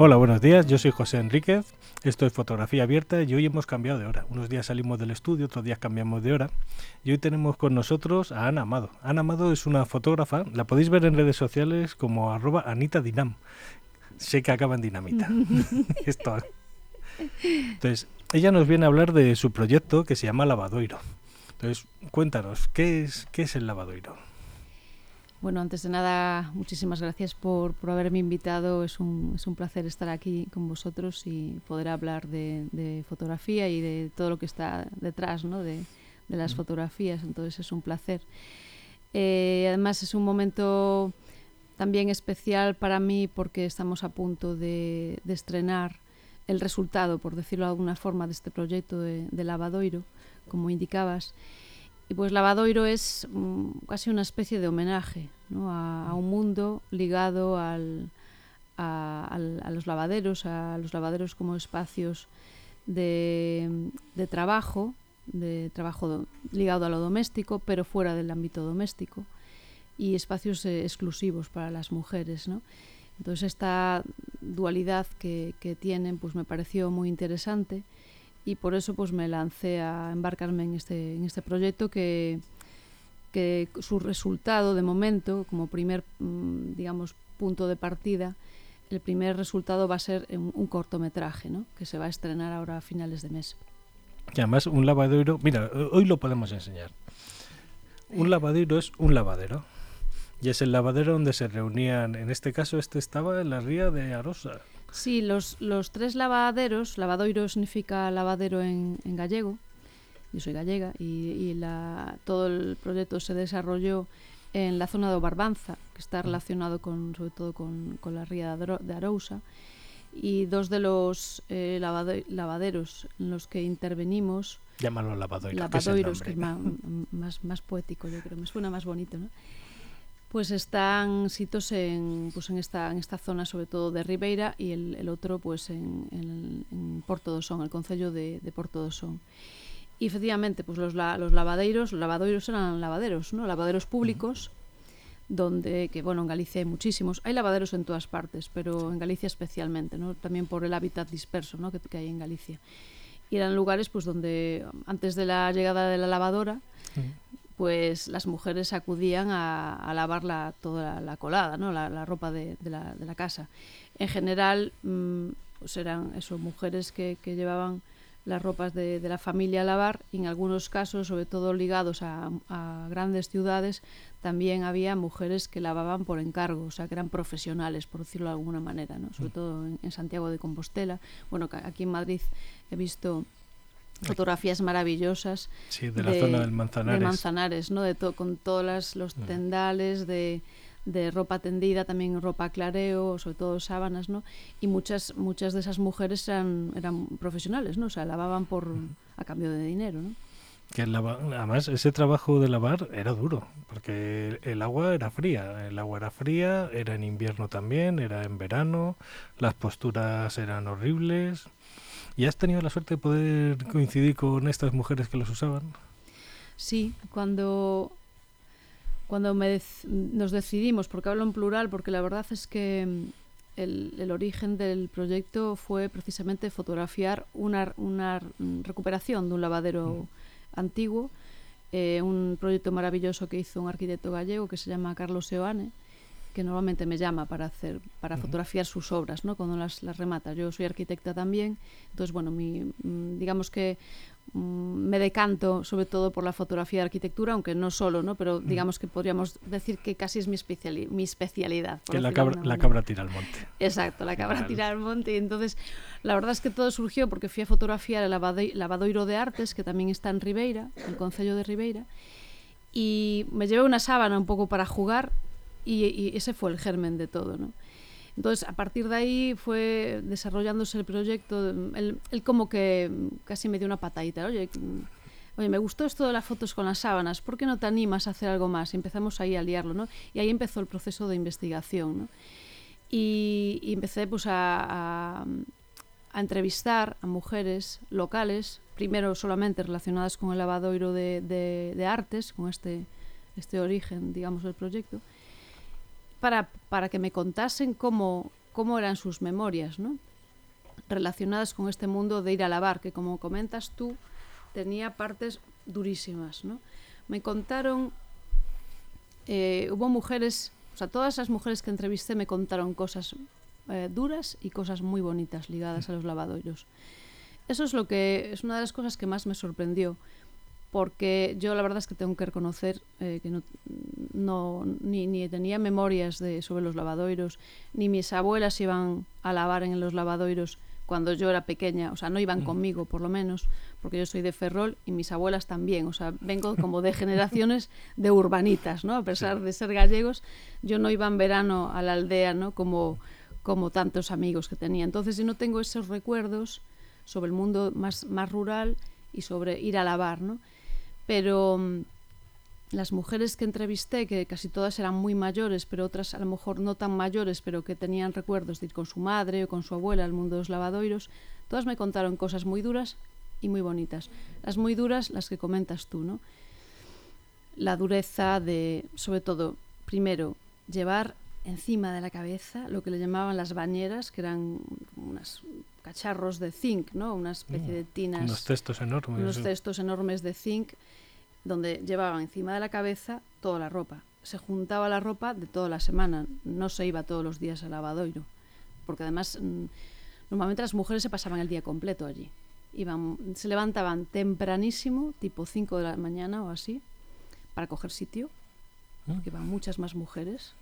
Hola, buenos días. Yo soy José Enríquez. Esto es Fotografía Abierta y hoy hemos cambiado de hora. Unos días salimos del estudio, otros días cambiamos de hora. Y hoy tenemos con nosotros a Ana Amado. Ana Amado es una fotógrafa. La podéis ver en redes sociales como arroba Anita Dinam. Sé que acaba en dinamita. Esto. Entonces, ella nos viene a hablar de su proyecto que se llama Lavadoiro. Entonces, cuéntanos, ¿qué es, qué es el Lavadoiro? Bueno, antes de nada, muchísimas gracias por, por haberme invitado. Es un, es un, placer estar aquí con vosotros y poder hablar de, de fotografía y de todo lo que está detrás ¿no? de, de, las fotografías. Entonces es un placer. Eh, además es un momento también especial para mí porque estamos a punto de, de estrenar el resultado, por decirlo de alguna forma, de este proyecto de, de Lavadoiro, como indicabas. Y pues Lavadoiro es um, casi una especie de homenaje a, un mundo ligado a, los lavaderos, a los lavaderos como espacios de, trabajo, de trabajo do, ligado a lo doméstico, pero fuera del ámbito doméstico, y espacios eh, exclusivos para las mujeres. ¿no? Entonces esta dualidad que, que tienen pues me pareció muy interesante y por eso pues me lancé a embarcarme en este, en este proyecto que, que su resultado de momento, como primer, mm, digamos, punto de partida, el primer resultado va a ser un, un cortometraje, ¿no? que se va a estrenar ahora a finales de mes. Y además un lavadero, mira, hoy lo podemos enseñar. Un lavadero es un lavadero. Y es el lavadero donde se reunían, en este caso este estaba en la ría de Arosa. Sí, los, los tres lavaderos, lavadoiro significa lavadero en, en gallego, yo soy gallega, y, y la, todo el proyecto se desarrolló en la zona de Barbanza, que está relacionado con, sobre todo con, con la ría de Arousa, y dos de los eh, lavade lavaderos en los que intervenimos... Llámalo lavadoiro, lavadoiros, que es, que es más, más, más poético, yo creo, me suena más bonito, ¿no? Pues están sitos en, pues en, esta, en esta zona, sobre todo de Ribeira, y el, el otro pues en, en, en Porto do Son, el concello de, de Porto do Son. Y efectivamente, pues los, la, los lavadeiros, los eran lavaderos, ¿no? Lavaderos públicos, uh -huh. donde, que bueno, en Galicia hay muchísimos, hay lavaderos en todas partes, pero en Galicia especialmente, ¿no? También por el hábitat disperso, ¿no? Que, que hay en Galicia. Y eran lugares, pues, donde antes de la llegada de la lavadora, uh -huh pues las mujeres acudían a, a lavar la, toda la, la colada, ¿no? la, la ropa de, de, la, de, la, casa. En general, mmm, pues eran eso, mujeres que, que llevaban las ropas de, de, la familia a lavar y en algunos casos, sobre todo ligados a, a, grandes ciudades, también había mujeres que lavaban por encargo, o sea, que eran profesionales, por decirlo de alguna manera, ¿no? sobre todo en, en Santiago de Compostela. Bueno, aquí en Madrid he visto fotografías maravillosas sí, de la de, zona del Manzanares, de Manzanares ¿no? de to con todos los mm. tendales de, de, ropa tendida, también ropa clareo, sobre todo sábanas, ¿no? Y muchas muchas de esas mujeres eran, eran profesionales, ¿no? O sea, lavaban por a cambio de dinero, ¿no? Que lava, además ese trabajo de lavar era duro, porque el, el agua era fría, el agua era fría, era en invierno también, era en verano, las posturas eran horribles, ¿Y has tenido la suerte de poder coincidir con estas mujeres que los usaban? Sí, cuando, cuando me dec nos decidimos, porque hablo en plural, porque la verdad es que mm, el, el origen del proyecto fue precisamente fotografiar una, una recuperación de un lavadero mm. antiguo, eh, un proyecto maravilloso que hizo un arquitecto gallego que se llama Carlos Seoane, que normalmente me llama para hacer para uh -huh. fotografiar sus obras no cuando las, las remata. Yo soy arquitecta también entonces bueno mi, mm, digamos que mm, me decanto sobre todo por la fotografía de arquitectura aunque no solo no pero digamos que podríamos decir que casi es mi, especiali mi especialidad que la cabra, la cabra tira al monte. Exacto la cabra tira al monte. Y entonces la verdad es que todo surgió porque fui a fotografiar el lavadoiro de artes que también está en Ribeira el concello de Ribeira y me llevé una sábana un poco para jugar y, y ese fue el germen de todo, ¿no? Entonces, a partir de ahí fue desarrollándose el proyecto. Él, él como que casi me dio una patadita. Oye, oye, me gustó esto de las fotos con las sábanas, ¿por qué no te animas a hacer algo más? Y empezamos ahí a liarlo, ¿no? Y ahí empezó el proceso de investigación, ¿no? Y, y empecé pues a, a, a entrevistar a mujeres locales, primero solamente relacionadas con el lavadoiro de, de, de artes, con este, este origen, digamos, del proyecto, para, para que me contasen cómo, cómo eran sus memorias, ¿no? relacionadas con este mundo de ir a lavar, que como comentas tú, tenía partes durísimas. ¿no? Me contaron, eh, hubo mujeres, o sea, todas las mujeres que entrevisté me contaron cosas eh, duras y cosas muy bonitas ligadas a los lavadoiros. Eso es lo que es una de las cosas que más me sorprendió, porque yo la verdad es que tengo que reconocer eh, que no, no ni, ni, tenía memorias de, sobre los lavadoiros, ni mis abuelas iban a lavar en los lavadoiros cuando yo era pequeña, o sea, no iban conmigo por lo menos, porque yo soy de Ferrol y mis abuelas también, o sea, vengo como de generaciones de urbanitas, ¿no? A pesar de ser gallegos, yo no iba en verano a la aldea, ¿no? Como, como tantos amigos que tenía. Entonces yo no tengo esos recuerdos sobre el mundo más, más rural y sobre ir a lavar, ¿no? Pero mm, las mujeres que entrevisté, que casi todas eran muy mayores, pero otras a lo mejor no tan mayores, pero que tenían recuerdos de ir con su madre o con su abuela al mundo de los lavadoiros, todas me contaron cosas muy duras y muy bonitas. Las muy duras, las que comentas tú, ¿no? La dureza de, sobre todo, primero, llevar encima de la cabeza lo que le llamaban las bañeras, que eran unos cacharros de zinc, ¿no? Una especie de mm, tinas. Unos cestos enormes. Unos cestos enormes de zinc donde llevaban encima de la cabeza toda la ropa. Se juntaba la ropa de toda la semana, no se iba todos los días al lavadoiro, porque además mm, normalmente las mujeres se pasaban el día completo allí. Iban, se levantaban tempranísimo, tipo 5 de la mañana o así, para coger sitio, ah. porque iban muchas más mujeres.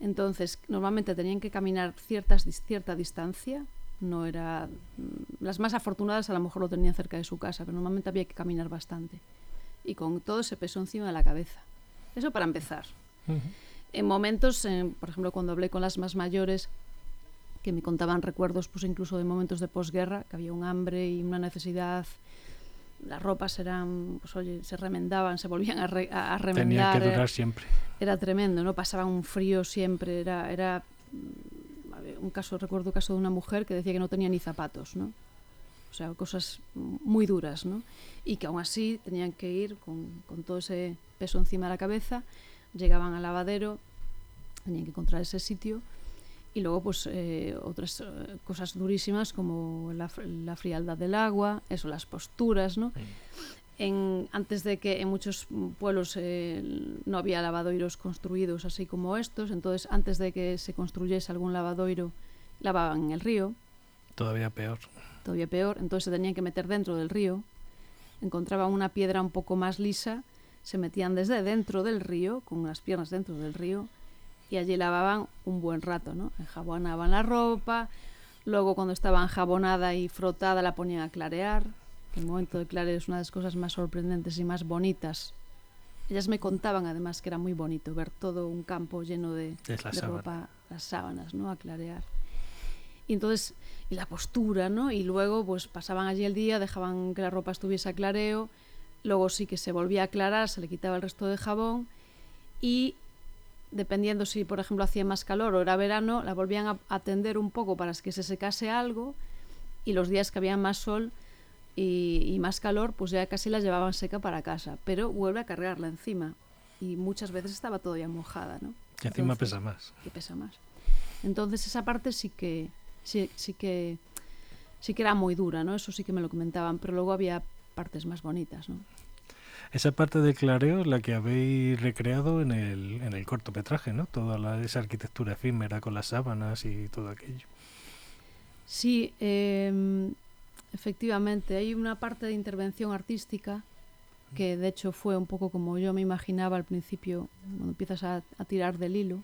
Entonces, normalmente tenían que caminar ciertas, cierta distancia, no era... Mm, las más afortunadas a lo mejor lo tenían cerca de su casa, pero normalmente había que caminar bastante y con todo ese peso encima de la cabeza. Eso para empezar. En momentos, por ejemplo, cuando hablé con las más mayores, que me contaban recuerdos, pues incluso de momentos de posguerra, que había un hambre y una necesidad, las ropas eran, pues oye, se remendaban, se volvían a, a, remendar. Tenía que durar siempre. Era tremendo, ¿no? Pasaban un frío siempre, era, era un caso, recuerdo un caso de una mujer que decía que no tenía ni zapatos, ¿no? o sea, cosas moi duras, ¿no? E que aún así tenían que ir con, con todo ese peso encima da cabeza, llegaban al lavadero, tenían que encontrar ese sitio, y luego pues eh, otras eh, cosas durísimas como la, la, frialdad del agua, eso, las posturas, ¿no? En, antes de que en muchos pueblos eh, no había lavadoiros construidos así como estos, entonces antes de que se construyese algún lavadoiro lavaban en el río. Todavía peor. Todavía peor, entonces se tenían que meter dentro del río, encontraban una piedra un poco más lisa, se metían desde dentro del río, con las piernas dentro del río, y allí lavaban un buen rato, ¿no? Enjabonaban la ropa, luego cuando estaba enjabonada y frotada la ponían a clarear, el momento de clarear es una de las cosas más sorprendentes y más bonitas. Ellas me contaban además que era muy bonito ver todo un campo lleno de, de ropa, las sábanas, ¿no? A clarear. Y entonces, y la postura, ¿no? Y luego, pues pasaban allí el día, dejaban que la ropa estuviese a clareo, luego sí que se volvía a aclarar, se le quitaba el resto de jabón y dependiendo si, por ejemplo, hacía más calor o era verano, la volvían a atender un poco para que se secase algo y los días que había más sol y, y, más calor, pues ya casi la llevaban seca para casa, pero vuelve a cargarla encima y muchas veces estaba todavía mojada, ¿no? Y encima pesa más. Y pesa más. Entonces esa parte sí que sí, sí que sí que era muy dura, ¿no? Eso sí que me lo comentaban, pero luego había partes más bonitas, ¿no? Esa parte de clareo es la que habéis recreado en el, en el cortometraje, ¿no? Toda la, esa arquitectura efímera con las sábanas y todo aquello. Sí, eh, efectivamente. Hay una parte de intervención artística que de hecho fue un poco como yo me imaginaba al principio, cuando empiezas a, a tirar del hilo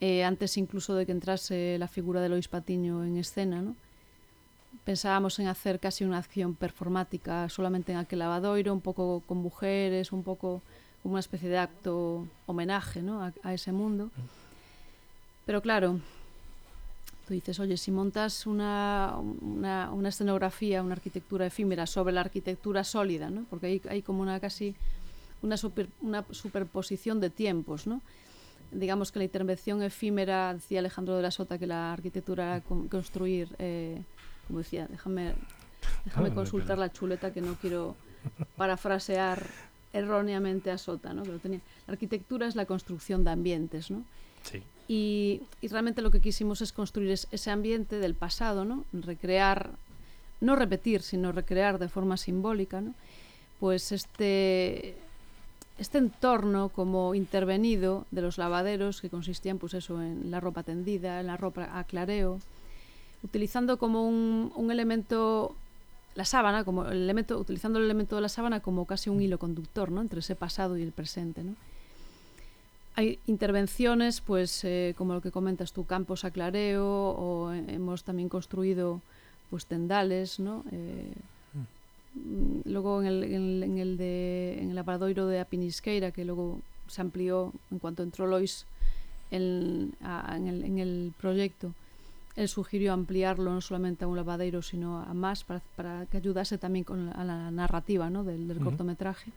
eh, antes incluso de que entrase la figura de Lois Patiño en escena, pensábamos en hacer casi una acción performática solamente en aquel lavadoiro, un poco con mujeres, un poco como una especie de acto homenaje ¿no? a, ese mundo. Pero claro, tú dices, oye, si montas una, una, una, escenografía, una arquitectura efímera sobre la arquitectura sólida, porque hay, hay como una casi una superposición de tiempos, ¿no? Digamos que la intervención efímera, decía Alejandro de la Sota, que la arquitectura era construir, eh, como decía, déjame, déjame consultar la chuleta que no quiero parafrasear erróneamente a Sota, ¿no? Pero tenía, la arquitectura es la construcción de ambientes, ¿no? Sí. Y, y, realmente lo que quisimos es construir es, ese ambiente del pasado, ¿no? Recrear, no repetir, sino recrear de forma simbólica, ¿no? Pues este, este entorno como intervenido de los lavaderos que consistían pues eso en la ropa tendida, en la ropa a clareo, utilizando como un, un elemento la sábana como el elemento utilizando el elemento de la sábana como casi un hilo conductor, ¿no? entre ese pasado y el presente, ¿no? Hay intervenciones pues eh, como lo que comentas tú, campos a clareo o hemos también construido pues tendales, ¿no? Eh, luego en el, en, en el de en el lavadoiro de Apinisqueira que luego se amplió en cuanto entró Lois en, a, en, el, en el proyecto él sugirió ampliarlo no solamente a un lavadero, sino a más para, para que ayudase también con la, a la narrativa ¿no? del, del uh -huh. cortometraje.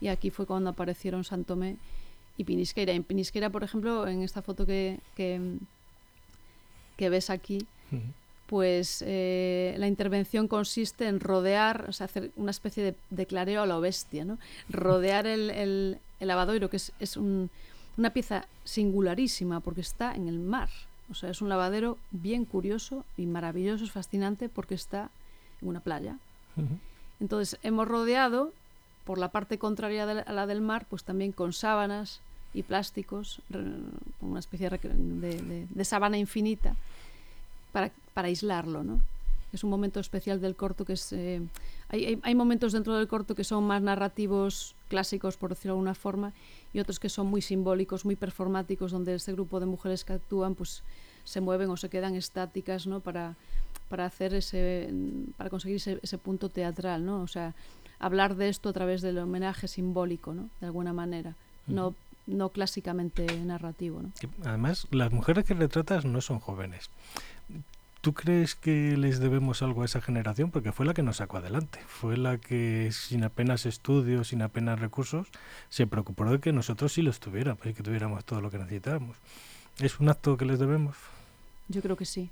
Y aquí fue cuando aparecieron Santomé y Pinisqueira. En Pinisqueira, por ejemplo, en esta foto que, que, que ves aquí, uh -huh. Pues eh, la intervención consiste en rodear, o sea, hacer una especie de, de clareo a la bestia, ¿no? Rodear el, el, el lavadoiro, que es, es un, una pieza singularísima porque está en el mar. O sea, es un lavadero bien curioso y maravilloso, es fascinante porque está en una playa. Uh -huh. Entonces, hemos rodeado por la parte contraria de la, a la del mar, pues también con sábanas y plásticos, una especie de, de, de sábana infinita para, para aislarlo, ¿no? Es un momento especial del corto que es... Eh, hay, hay, hay, momentos dentro del corto que son más narrativos clásicos, por decirlo de alguna forma, y otros que son muy simbólicos, muy performáticos, donde este grupo de mujeres que actúan pues se mueven o se quedan estáticas, ¿no? Para, para hacer ese... para conseguir ese, ese punto teatral, ¿no? O sea, hablar de esto a través del homenaje simbólico, ¿no? De alguna manera. Uh -huh. No no clásicamente narrativo. ¿no? Además, las mujeres que retratas no son jóvenes. ¿Tú crees que les debemos algo a esa generación? Porque fue la que nos sacó adelante, fue la que sin apenas estudios, sin apenas recursos, se preocupó de que nosotros sí los tuviéramos y que tuviéramos todo lo que necesitábamos. ¿Es un acto que les debemos? Yo creo que sí.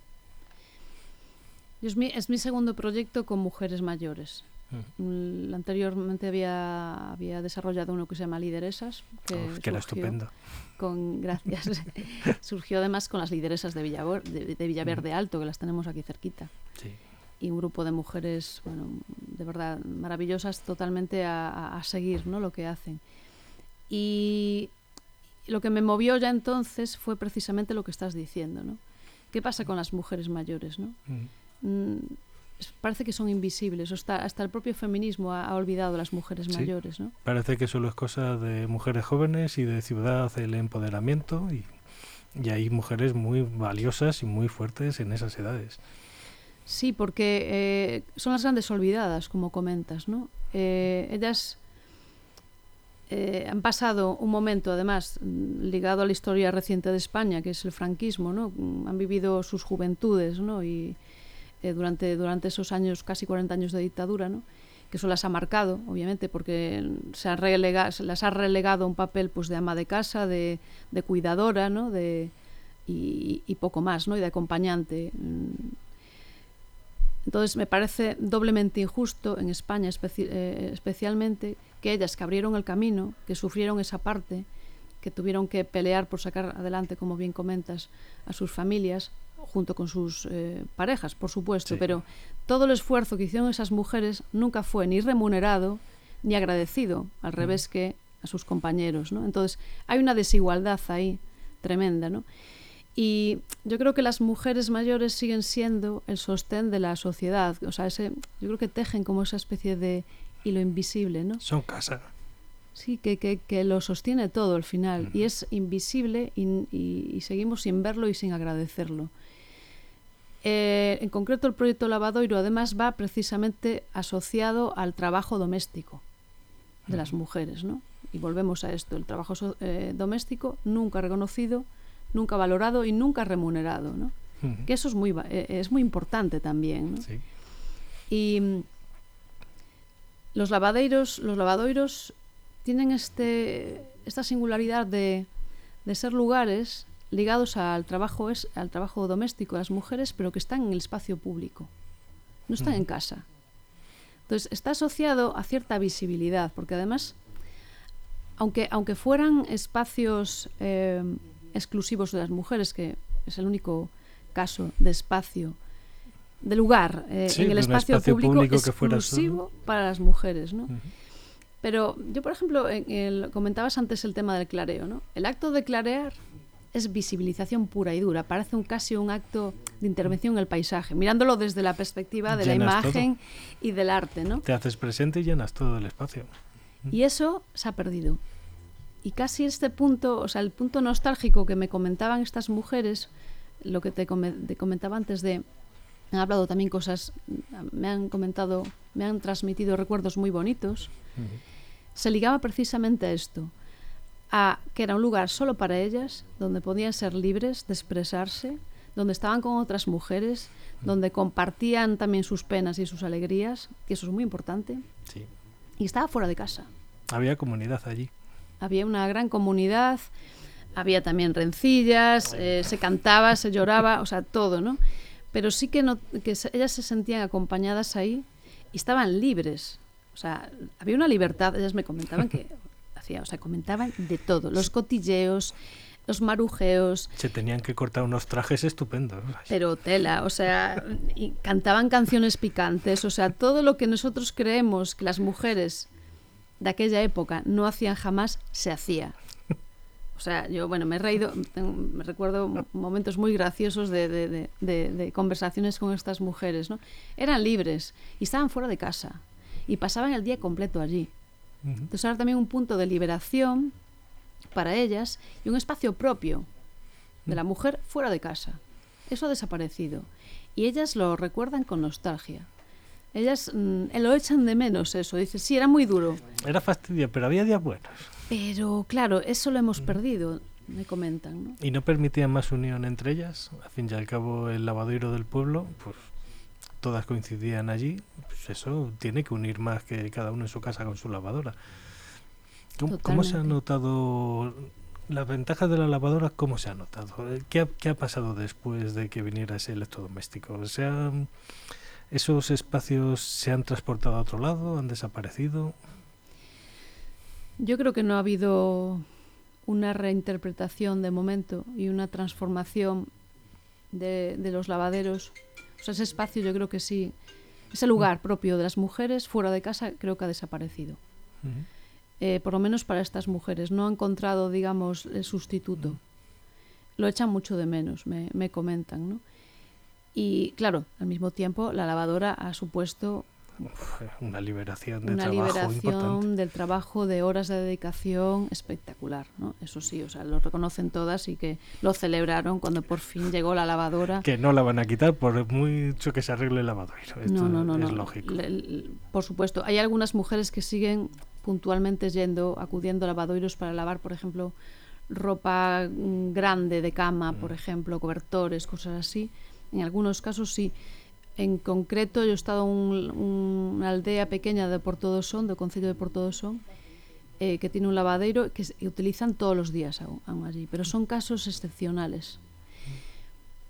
Es mi, es mi segundo proyecto con mujeres mayores. Uh Anteriormente había, había desarrollado uno que se llama Lideresas. Que, Uf, que era estupendo. Con, gracias. surgió además con las lideresas de, Villavor, de, de Villaverde Alto, que las tenemos aquí cerquita. Sí. Y un grupo de mujeres, bueno, de verdad, maravillosas totalmente a, a, a seguir ¿no? lo que hacen. Y lo que me movió ya entonces fue precisamente lo que estás diciendo, ¿no? ¿Qué pasa con las mujeres mayores, no? Mm parece que son invisibles. Hasta, hasta el propio feminismo ha, ha olvidado a las mujeres sí, mayores. ¿no? Parece que solo es cosa de mujeres jóvenes y de ciudad el empoderamiento y, y hay mujeres muy valiosas y muy fuertes en esas edades. Sí, porque eh, son las grandes olvidadas, como comentas, ¿no? Eh, ellas eh, han pasado un momento, además, ligado a la historia reciente de España, que es el franquismo, ¿no? Han vivido sus juventudes, ¿no? Y, eh, durante, durante esos años, casi 40 años de dictadura, ¿no? que eso las ha marcado, obviamente, porque se las ha relegado a un papel pues, de ama de casa, de, de cuidadora, ¿no? de, y, poco más, ¿no? y de acompañante. Entonces me parece doblemente injusto en España eh, especialmente que ellas que abrieron el camino, que sufrieron esa parte, que tuvieron que pelear por sacar adelante, como bien comentas, a sus familias, junto con sus eh, parejas, por supuesto, sí. pero todo el esfuerzo que hicieron esas mujeres nunca fue ni remunerado ni agradecido, al mm. revés que a sus compañeros, ¿no? Entonces, hay una desigualdad ahí tremenda, ¿no? Y yo creo que las mujeres mayores siguen siendo el sostén de la sociedad, o sea, ese, yo creo que tejen como esa especie de hilo invisible, ¿no? Son casa. Sí, que, que, que lo sostiene todo al final mm. y es invisible y, y, y seguimos sin verlo y sin agradecerlo. Eh, en concreto, el proyecto Lavadoiro además va precisamente asociado al trabajo doméstico de las mujeres, ¿no? Y volvemos a esto, el trabajo eh, doméstico nunca reconocido, nunca valorado y nunca remunerado, ¿no? Uh -huh. Que eso es muy, eh, es muy importante también, ¿no? Sí. Y mm, los lavadeiros, los lavadoiros tienen este, esta singularidad de, de ser lugares ligados al trabajo es al trabajo doméstico de las mujeres, pero que están en el espacio público. No están mm. en casa. Entonces, está asociado a cierta visibilidad, porque además, aunque, aunque fueran espacios eh, exclusivos de las mujeres, que es el único caso de espacio, de lugar eh, Sí, en el espacio, espacio público, público que fuera exclusivo para las mujeres, ¿no? Pero yo, por ejemplo, en el- comentabas antes el tema del clareo, ¿no? El acto de clarear es visibilización pura y dura, parece un, casi un acto de intervención en el paisaje, mirándolo desde la perspectiva de Llenas la todo. imagen y del arte, ¿no? Te haces presente y llenas todo el espacio. Y eso se ha perdido. Y casi este punto, o sea, el punto nostálgico que me comentaban estas mujeres, lo que te, come- te comentaba antes de, han hablado también cosas, me han comentado, me han transmitido recuerdos muy bonitos, se ligaba precisamente a esto, a que era un lugar solo para ellas, donde podían ser libres de expresarse, donde estaban con otras mujeres, donde compartían también sus penas y sus alegrías, que eso es muy importante, Sí. y estaba fuera de casa. Había comunidad allí. Había una gran comunidad, había también rencillas, eh, se cantaba, se lloraba, o sea, todo, ¿no? Pero sí que, no, que ellas se sentían acompañadas ahí y estaban libres. O sea, había una libertad, ellas me comentaban que o sea, comentaban de todo, los cotilleos, los marujeos, Se tenían que cortar unos trajes estupendos. pero tela, o sea, y cantaban canciones picantes, o sea, todo lo que nosotros creemos que las mujeres de aquella época no hacían jamás, se hacía. O sea, yo, bueno, me he reído, me recuerdo mo- momentos muy graciosos de, de- de- de- de conversaciones con estas mujeres, ¿no? Eran libres y estaban fuera de casa y pasaban el día completo allí. Entonces ahora también un punto de liberación para ellas y un espacio propio de la mujer fuera de casa. Eso ha desaparecido. Y ellas lo recuerdan con nostalgia. Ellas mm, lo echan de menos eso. Dicen, sí, era muy duro. Era fastidio, pero había días buenos. Pero claro, eso lo hemos perdido, me comentan. ¿no? Y no permitían más unión entre ellas. Al fin y al cabo, el lavadero del pueblo, pues todas coincidían allí. Pues eso tiene que unir más que cada uno en su casa con su lavadora. ¿Cómo, cómo se ha notado las ventajas de la lavadora? ¿Cómo se ha notado? Eh, ¿Qué ha, qué ha pasado después de que viniera ese electrodoméstico? ¿Se han- ¿Esos espacios se han transportado a otro lado? ¿Han desaparecido? Yo creo que no ha habido una reinterpretación de momento y una transformación de, de los lavaderos. O sea, ese espacio yo creo que sí, ese lugar propio de las mujeres fuera de casa creo que ha desaparecido. Eh, por lo menos para estas mujeres. No ha encontrado, digamos, el sustituto. Lo echan mucho de menos, me, me comentan, ¿no? Y claro, al mismo tiempo la lavadora ha supuesto una liberación de una trabajo importante. del trabajo de horas de dedicación espectacular, ¿no? Eso sí, o sea, lo reconocen todas y que lo celebraron cuando por fin llegó la lavadora. Que no la van a quitar por mucho que se arregle el lavadero. Esto no, no, no, es no. lógico. Le- le- por supuesto, hay algunas mujeres que siguen puntualmente yendo, acudiendo a lavadoiros para lavar, por ejemplo, ropa mm, grande de cama, por ejemplo, cobertores, cosas así. En algunos casos sí. En concreto, yo he estado en un- una aldea pequeña de Portodosón, del Concello de Portodosón, eh, que tiene un lavadero que, se- utilizan todos los días aún, allí, pero son casos excepcionales.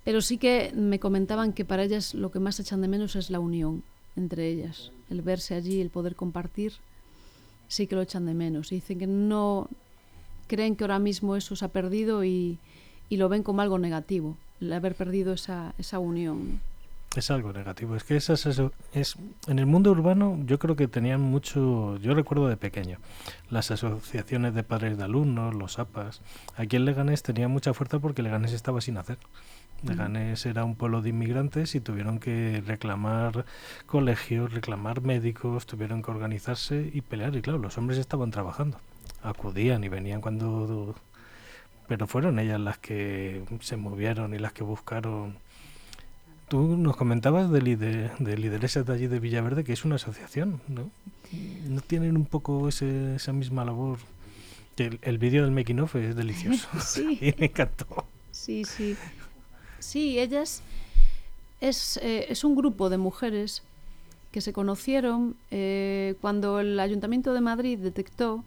Pero sí que me comentaban que para ellas lo que más echan de menos es la unión entre ellas, el verse allí, el poder compartir, sí que lo echan de menos. Y dicen que no creen que ahora mismo eso se ha perdido y, lo ven como algo negativo, el haber perdido esa, esa unión. Es algo negativo. Es que esas aso- es en el mundo urbano yo creo que tenían mucho, yo recuerdo de pequeño, las asociaciones de padres de alumnos, los APAS. Aquí en Leganés tenía mucha fuerza porque Leganés estaba sin hacer. Leganés era un pueblo de inmigrantes y tuvieron que reclamar colegios, reclamar médicos, tuvieron que organizarse y pelear. Y claro, los hombres estaban trabajando, acudían y venían cuando... Pero fueron ellas las que se movieron y las que buscaron Tú nos comentabas de, lider- de lideresas de allí de Villaverde, que es una asociación, ¿no? ¿No tienen un poco ese- esa misma labor? El, el vídeo del making of es delicioso. Sí. Y me encantó. Sí, sí. Sí, ellas es, eh, es un grupo de mujeres que se conocieron eh, cuando el Ayuntamiento de Madrid detectó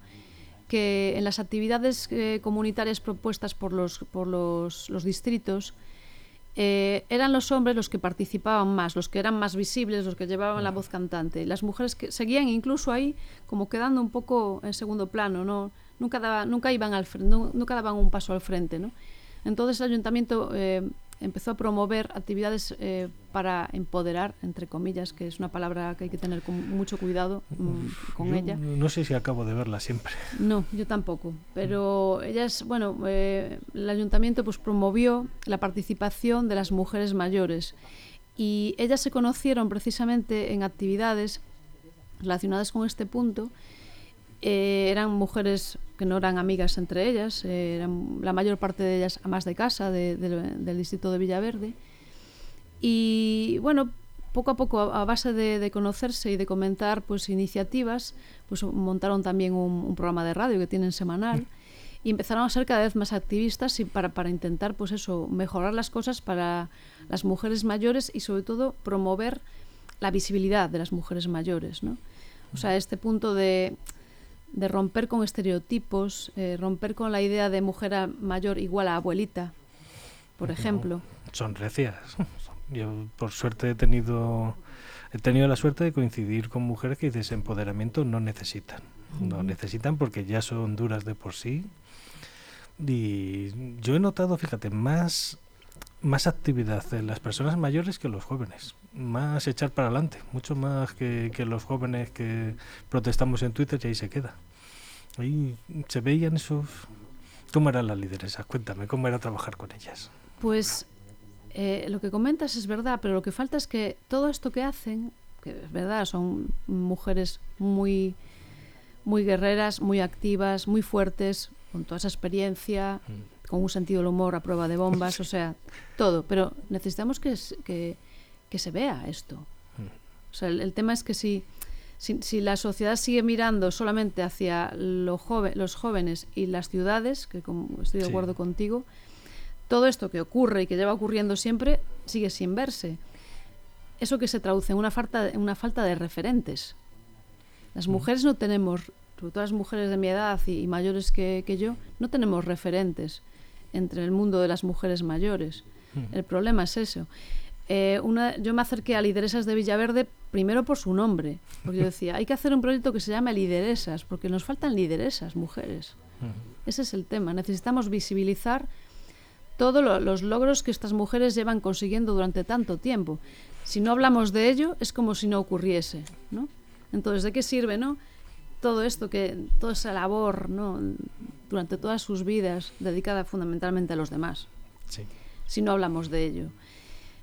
que en las actividades eh, comunitarias propuestas por los, por los, los distritos eh, eran los hombres los que participaban más, los que eran más visibles, los que llevaban la voz cantante. Las mujeres que seguían incluso ahí como quedando un poco en segundo plano, no nunca daba, nunca iban al nunca daban un paso al frente, ¿no? Entonces el ayuntamiento eh, empezó a promover actividades eh, para empoderar, entre comillas, que es una palabra que hay que tener con mucho cuidado mm, con Yo ella. No sé si acabo de verla siempre. No, yo tampoco. Pero ellas, bueno, eh, el ayuntamiento pues promovió la participación de las mujeres mayores y ellas se conocieron precisamente en actividades relacionadas con este punto. Eh, eran mujeres que no eran amigas entre ellas, eh, eran la mayor parte de ellas amas de casa de- de- del distrito de Villaverde. Y bueno, poco a poco, a, a base de, de conocerse y de comentar pues iniciativas, pues montaron también un, un programa de radio que tienen semanal y empezaron a ser cada vez más activistas y para, para intentar pues eso, mejorar las cosas para las mujeres mayores y sobre todo promover la visibilidad de las mujeres mayores, ¿no? O sea, este punto de, de romper con estereotipos, eh, romper con la idea de mujer a- mayor igual a abuelita, por No. ejemplo. Son recias. Yo por suerte he tenido he tenido la suerte de coincidir con mujeres que dices empoderamiento no necesitan. No necesitan porque ya son duras de por sí. Y yo he notado, fíjate, más más actividad en las personas mayores que los jóvenes. Más echar para adelante, mucho más que, que los jóvenes que protestamos en Twitter y ahí se queda. Ahí se veían esos... ¿Cómo eran las lideresas? Cuéntame, ¿cómo era trabajar con ellas? Pues eh, lo que comentas es verdad, pero lo que falta es que todo esto que hacen, que es verdad, son mujeres muy, muy guerreras, muy activas, muy fuertes, con toda esa experiencia, con un sentido del humor a prueba de bombas, o sea, todo. Pero necesitamos que, que se vea esto. O sea, el, el tema es que si, si, si la sociedad sigue mirando solamente hacia lo jove- los jóvenes y las ciudades, que como estoy de Sí. acuerdo contigo, todo esto que ocurre y que lleva ocurriendo siempre sigue sin verse. Eso que se traduce en una falta, en una falta de referentes. Las Mm. mujeres no tenemos, sobre todo las mujeres de mi edad y, y mayores que, que yo, no tenemos referentes entre el mundo de las mujeres mayores. El problema es eso. Eh, una, yo me acerqué a Lideresas de Villaverde primero por su nombre, porque yo decía, hay que hacer un proyecto que se llame Lideresas, porque nos faltan lideresas, mujeres. Ese es el tema. Necesitamos visibilizar todos lo- los logros que estas mujeres llevan consiguiendo durante tanto tiempo. Si no hablamos de ello, es como si no ocurriese, ¿no? Entonces, ¿de qué sirve, no? Todo esto que toda esa labor, ¿no? Durante todas sus vidas dedicada fundamentalmente a los demás Sí. si no hablamos de ello.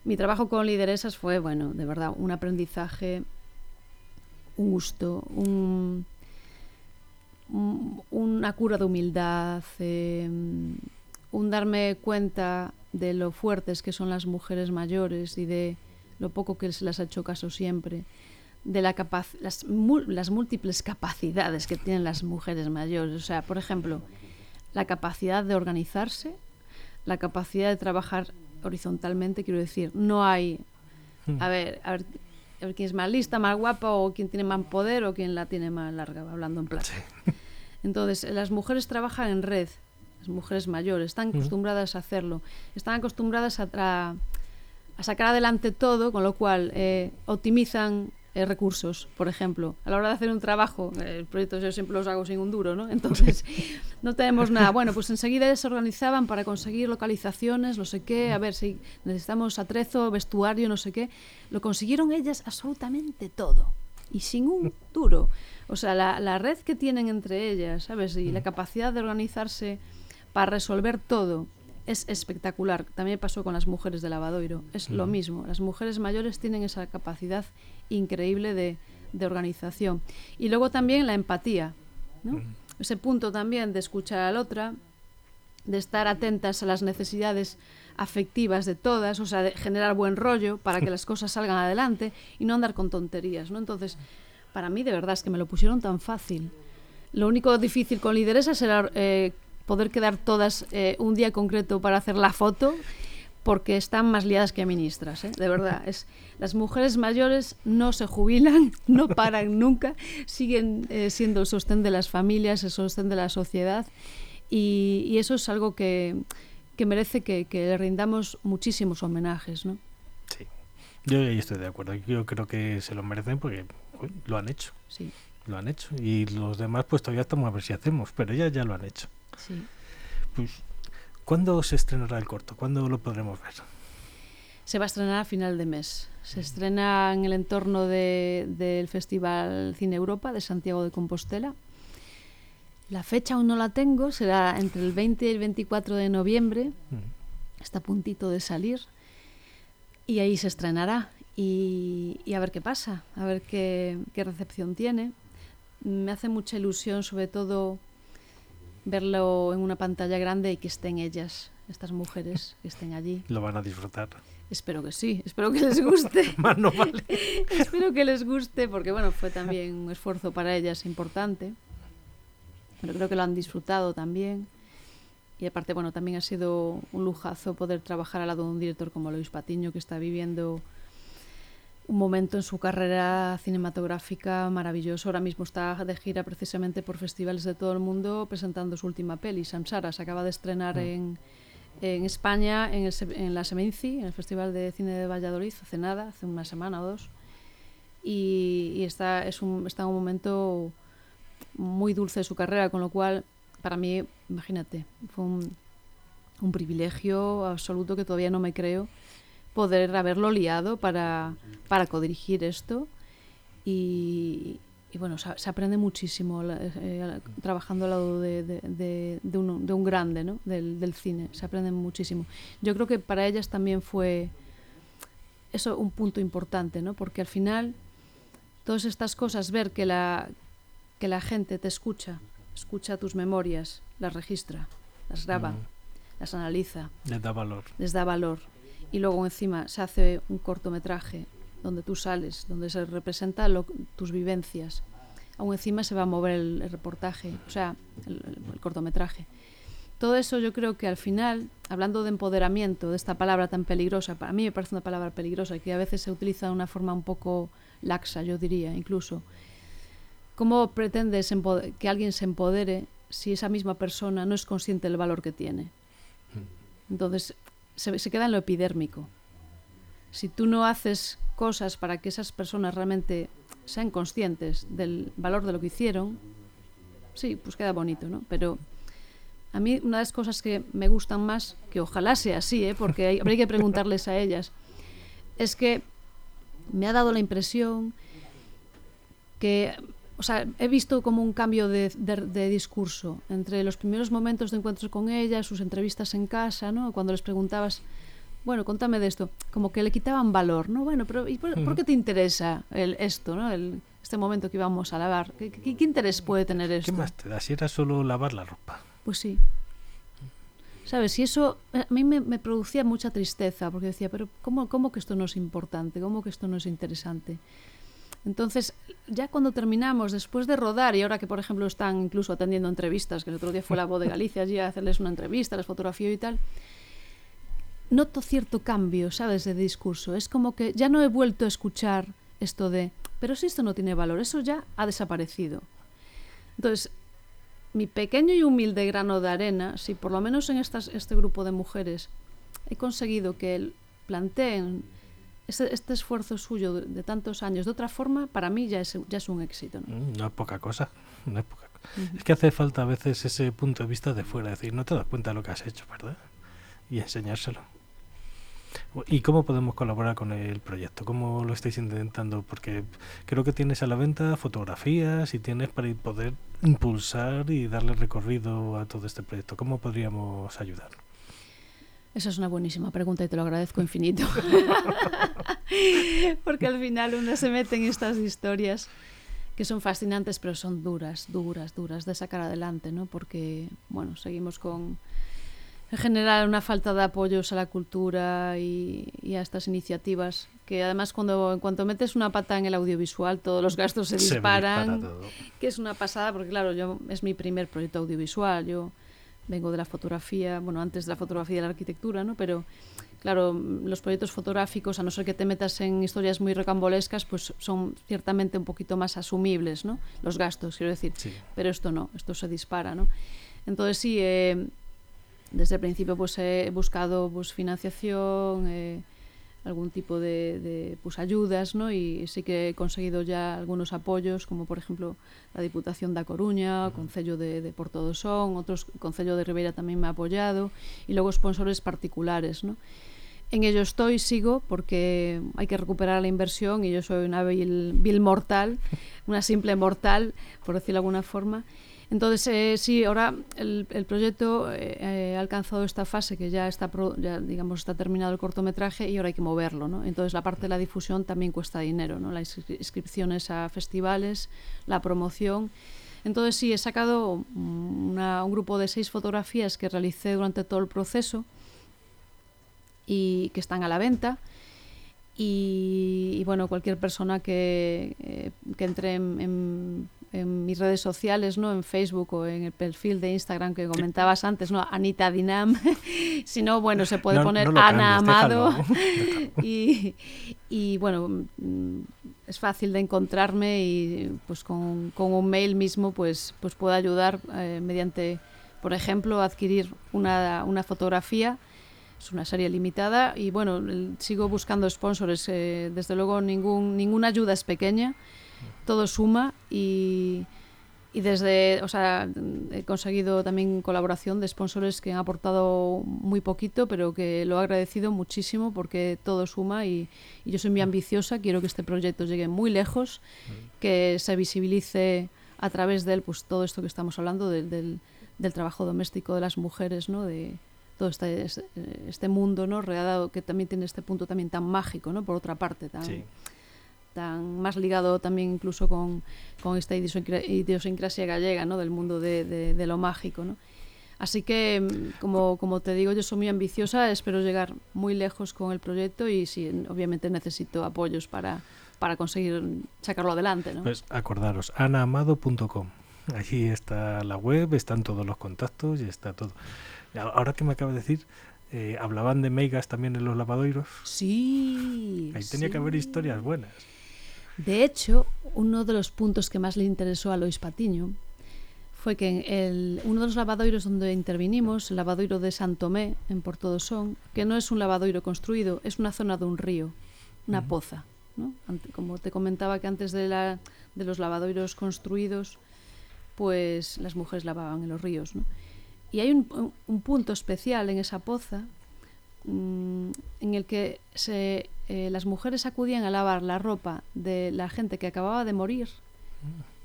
Mi trabajo con lideresas fue, bueno, de verdad, un aprendizaje, un gusto, un, un- una cura de humildad, eh, un darme cuenta de lo fuertes que son las mujeres mayores y de lo poco que se las ha hecho caso siempre, de las, las múltiples capacidades que tienen las mujeres mayores. O sea, por ejemplo, la capacidad de organizarse, la capacidad de trabajar horizontalmente, quiero decir, no hay, a ver, a ver, a ver quién es más lista, más guapa o quién tiene más poder o quién la tiene más larga, hablando en plata. Entonces, las mujeres trabajan en red, las mujeres mayores, están Ujú. acostumbradas a hacerlo, están acostumbradas a, tra- a sacar adelante todo, con lo cual eh, optimizan eh, recursos, por ejemplo. A la hora de hacer un trabajo, eh, el proyecto yo siempre los hago sin un duro, ¿no? Entonces, no tenemos nada. Bueno, pues enseguida ellas se organizaban para conseguir localizaciones, no sé qué, a ver si necesitamos atrezo, vestuario, no sé qué. Lo consiguieron ellas absolutamente todo y sin un duro. O sea, la, la red que tienen entre ellas, ¿sabes? Y la capacidad de organizarse para resolver todo es espectacular. También pasó con las mujeres de Lavadoiro. Es lo Ujú. mismo. Las mujeres mayores tienen esa capacidad increíble de, de organización. Y luego también la empatía, ¿no? Ese punto también de escuchar a la otra, de estar atentas a las necesidades afectivas de todas, o sea, de generar buen rollo para que las cosas salgan adelante y no andar con tonterías, ¿no? Entonces, para mí de verdad es que me lo pusieron tan fácil. Lo único difícil con lideresas era eh, poder quedar todas eh, un día concreto para hacer la foto, porque están más liadas que ministras, ¿eh? de verdad. Es, las mujeres mayores no se jubilan, no paran nunca, siguen eh, siendo el sostén de las familias, el sostén de la sociedad, y, y eso es algo que, que merece que, que le rindamos muchísimos homenajes, ¿no? Sí. Yo ahí estoy de acuerdo. Yo creo que se lo merecen porque uy, lo han hecho. Sí, Lo han hecho. Y los demás, pues todavía estamos a ver si hacemos. Pero ellas ya lo han hecho. sí. Pues, ¿Cuándo se estrenará el corto? ¿Cuándo lo podremos ver? Se va a estrenar a final de mes. Se estrena en el entorno de, del Festival Cine Europa de Santiago de Compostela. La fecha aún no la tengo, será entre el 20 y el 24 de noviembre. Está a puntito de salir. Y ahí se estrenará. Y, y a ver qué pasa, a ver qué, qué recepción tiene. Me hace mucha ilusión, sobre todo, verlo en una pantalla grande y que estén ellas, estas mujeres, que estén allí. Lo van a disfrutar. Espero que sí, espero que les guste. Más no vale. espero que les guste porque bueno, fue también un esfuerzo para ellas importante. Pero creo que lo han disfrutado también. Y aparte, bueno, también ha sido un lujazo poder trabajar al lado de un director como Luis Patiño, que está viviendo un momento en su carrera cinematográfica maravilloso. Ahora mismo está de gira precisamente por festivales de todo el mundo presentando su última peli, Samsara. Se acaba de estrenar mm. en, en, España, en, el, en la Semenci, en el Festival de Cine de Valladolid, hace nada, hace una semana o dos. Y, y está, es un, está en un momento muy dulce de su carrera, con lo cual, para mí, imagínate, fue un, un privilegio absoluto que todavía no me creo poder haberlo liado para, para codirigir esto y, y bueno, se, se, aprende muchísimo eh, trabajando al lado de, de, de, un, de un, grande ¿no? del, del, cine, se aprende muchísimo. Yo creo que para ellas también fue eso un punto importante, ¿no? porque al final todas estas cosas, ver que la, que la gente te escucha, escucha tus memorias, las registra, las graba, mm. las analiza. Les da valor. Les da valor y luego encima se hace un cortometraje donde tú sales, donde se representa lo, tus vivencias. Aún encima se va a mover el, el reportaje, o sea, el, el, cortometraje. Todo eso yo creo que al final, hablando de empoderamiento, de esta palabra tan peligrosa, para mí me parece una palabra peligrosa y que a veces se utiliza de una forma un poco laxa, yo diría, incluso. ¿Cómo pretendes que alguien se empodere si esa misma persona no es consciente del valor que tiene? Mm. Entonces, se, queda en lo epidérmico. Si tú no haces cosas para que esas personas realmente sean conscientes del valor de lo que hicieron, sí, pues queda bonito, ¿no? Pero a mí una de las cosas que me gustan más, que ojalá sea así, ¿eh? porque habría que preguntarles a ellas, es que me ha dado la impresión que, o sea, he visto como un cambio de, de, de, discurso entre los primeros momentos de encuentros con ellas, sus entrevistas en casa, ¿no? Cuando les preguntabas bueno, contame de esto, como que le quitaban valor, ¿no? Bueno, pero ¿y por, ¿por qué te interesa el, esto, ¿no? El, este momento que íbamos a lavar. ¿Qué, qué, qué interés puede tener esto? ¿Qué más te da? Si era solo lavar la ropa. Pues sí. ¿Sabes? Y eso a mí me, me, producía mucha tristeza, porque decía, pero ¿cómo, ¿cómo que esto no es importante? ¿Cómo que esto no es interesante? Entonces, ya cuando terminamos, después de rodar, y ahora que, por ejemplo, están incluso atendiendo entrevistas, que el otro día fue la voz de Galicia allí a hacerles una entrevista, les fotografió y tal, noto cierto cambio, ¿sabes?, de discurso. Es como que ya no he vuelto a escuchar esto de, pero si esto no tiene valor, eso ya ha desaparecido. Entonces, mi pequeño y humilde grano de arena, si por lo menos en estas, este grupo de mujeres he conseguido que planteen este, este esfuerzo suyo de, de, tantos años de otra forma, para mí ya es, ya es un éxito. ¿no? Mm, no es poca cosa, no es poca. Uh -huh. Es que hace falta a veces ese punto de vista de fuera, decir, no te das cuenta de lo que has hecho, ¿verdad? Y enseñárselo. ¿Y cómo podemos colaborar con el proyecto? ¿Cómo lo estáis intentando? Porque creo que tienes a la venta fotografías y tienes para poder impulsar y darle recorrido a todo este proyecto. ¿Cómo podríamos ayudar? Esa es una buenísima pregunta y te lo agradezco infinito. Porque al final uno se mete en estas historias que son fascinantes, pero son duras, duras, duras de sacar adelante, ¿no? Porque, bueno, seguimos con en general una falta de apoyos a la cultura y, y, a estas iniciativas que además cuando en cuanto metes una pata en el audiovisual todos los gastos se disparan dispara que es una pasada porque claro yo es mi primer proyecto audiovisual yo vengo de la fotografía bueno antes de la fotografía y de la arquitectura no pero claro los proyectos fotográficos a no ser que te metas en historias muy recambolescas pues son ciertamente un poquito más asumibles no los gastos quiero decir. Sí. pero esto no esto se dispara no entonces sí eh, desde el principio pues he buscado pues financiación, eh, algún tipo de, de pues, ayudas, ¿no? Y sí que he conseguido ya algunos apoyos, como por ejemplo la Diputación da Coruña, o Concello de, de Porto do Son, otros Concello de Ribeira tamén me ha apoyado, y logo sponsores particulares, ¿no? En ello estoy, sigo, porque hay que recuperar la inversión y yo soy una vil, vil mortal, una simple mortal, por decirlo de alguna forma, Entonces, eh, sí, ahora el, el proyecto eh, ha alcanzado esta fase que ya está, pro, ya, digamos, está terminado el cortometraje y ahora hay que moverlo, ¿no? Entonces, la parte de la difusión también cuesta dinero, ¿no? Las inscripciones a festivales, la promoción. Entonces, sí, he sacado una, un grupo de seis fotografías que realicé durante todo el proceso y que están a la venta. Y, bueno, cualquier persona que, eh, entre en, en, en, mis redes sociales, ¿no? en Facebook o en el perfil de Instagram que comentabas antes, ¿no? Anita Dinam, si no, bueno, se puede no, poner no Ana cambies, Amado. y, y bueno, mm, es fácil de encontrarme y pues con, con un mail mismo pues, pues puedo ayudar eh, mediante, por ejemplo, adquirir una, una fotografía es una serie limitada y bueno, sigo buscando sponsors. Eh, desde luego, ningún, ninguna ayuda es pequeña, todo suma y, desde, o sea, he conseguido también colaboración de sponsors que han aportado muy poquito, pero que lo he agradecido muchísimo porque todo suma y, yo soy muy ambiciosa, quiero que este proyecto llegue muy lejos, que se visibilice a través de él pues todo esto que estamos hablando del, del, trabajo doméstico de las mujeres, ¿no? De, todo este, este mundo no rodeado que también tiene este punto también tan mágico no por otra parte tan Sí. Tan más ligado también incluso con, con esta idiosincra- idiosincrasia gallega no del mundo de, de, de lo mágico no así que mm, como, como te digo yo soy muy ambiciosa espero llegar muy lejos con el proyecto y sí, obviamente necesito apoyos para para conseguir sacarlo adelante ¿no? Pues acordaros, anaamado.com. Allí está la web, están todos los contactos y está todo. Ahora que me acaba de decir, eh, hablaban de megas también en los lavadoiros. sí Ahí tenía que haber historias buenas. De hecho, uno de los puntos que más le interesó a Lois Patiño fue que en el, uno de los lavadoiros donde intervinimos, el lavadoiro de Santomé, en Porto do Son, que no es un lavadoiro construido, es una zona de un río, una poza. ¿no? Ante- Como te comentaba que antes de, la, de los lavadoiros construidos, pues las mujeres lavaban en los ríos. ¿no? Y hay un- un punto especial en esa poza mm, en el que se, eh, las mujeres acudían a lavar la ropa de la gente que acababa de morir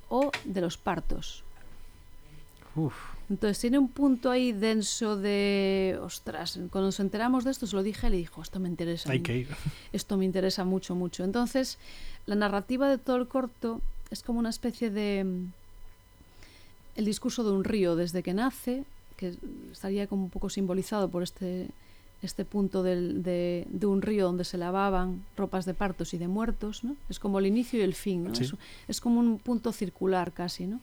o de los partos. Uf, Entonces tiene un punto ahí denso de, ostras, cuando nos enteramos de esto se lo dije, le dijo, esto me interesa. hay mucho que ir. esto me interesa mucho, mucho. Entonces, la narrativa de todo el corto es como una especie de... mm, El discurso de un río desde que nace, que estaría como un poco simbolizado por este, este punto del- de, de un río donde se lavaban ropas de partos y de muertos, ¿no? Es como el inicio y el fin, ¿no? Sí. Es, es como un punto circular casi, ¿no?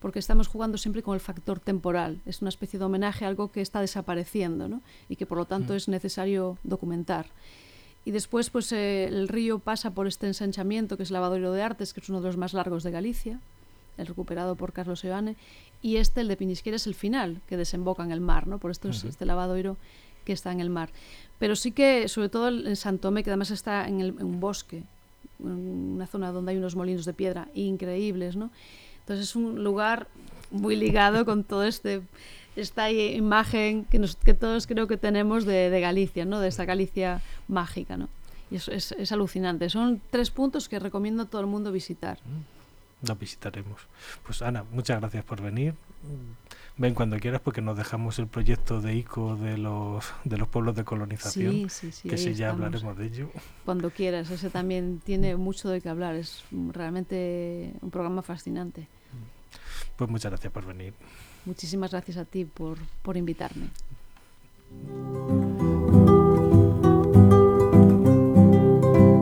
Porque estamos jugando siempre con el factor temporal. Es una especie de homenaje a algo que está desapareciendo, ¿no? Y que por lo tanto Mm. es necesario documentar. Y después, pues eh, el río pasa por este ensanchamiento que es el Lavadoiro de Artes, que es uno de los más largos de Galicia, el recuperado por Carlos Eoane, y este, el de Pinisquera, es el final, que desemboca en el mar, ¿no? Por esto es Ujú. este lavadoiro que está en el mar. Pero sí que, sobre todo en Santomé, que además está en, el- en un bosque, en una zona donde hay unos molinos de piedra increíbles, ¿no? Entonces es un lugar muy ligado con todo este esta imagen que, nos, que todos creo que tenemos de, de Galicia, ¿no? De esa Galicia mágica, ¿no? Y eso es, es alucinante. Son tres puntos que recomiendo a todo el mundo visitar. La visitaremos. Pues Ana, muchas gracias por venir. Ven cuando quieras porque nos dejamos el proyecto de ICO de los, de los pueblos de colonización. Sí, sí, sí. que si ya estamos. hablaremos de ello. Cuando quieras. Ese también tiene mucho de qué hablar. Es realmente un programa fascinante. Pues muchas gracias por venir. Muchísimas gracias a ti por, por invitarme.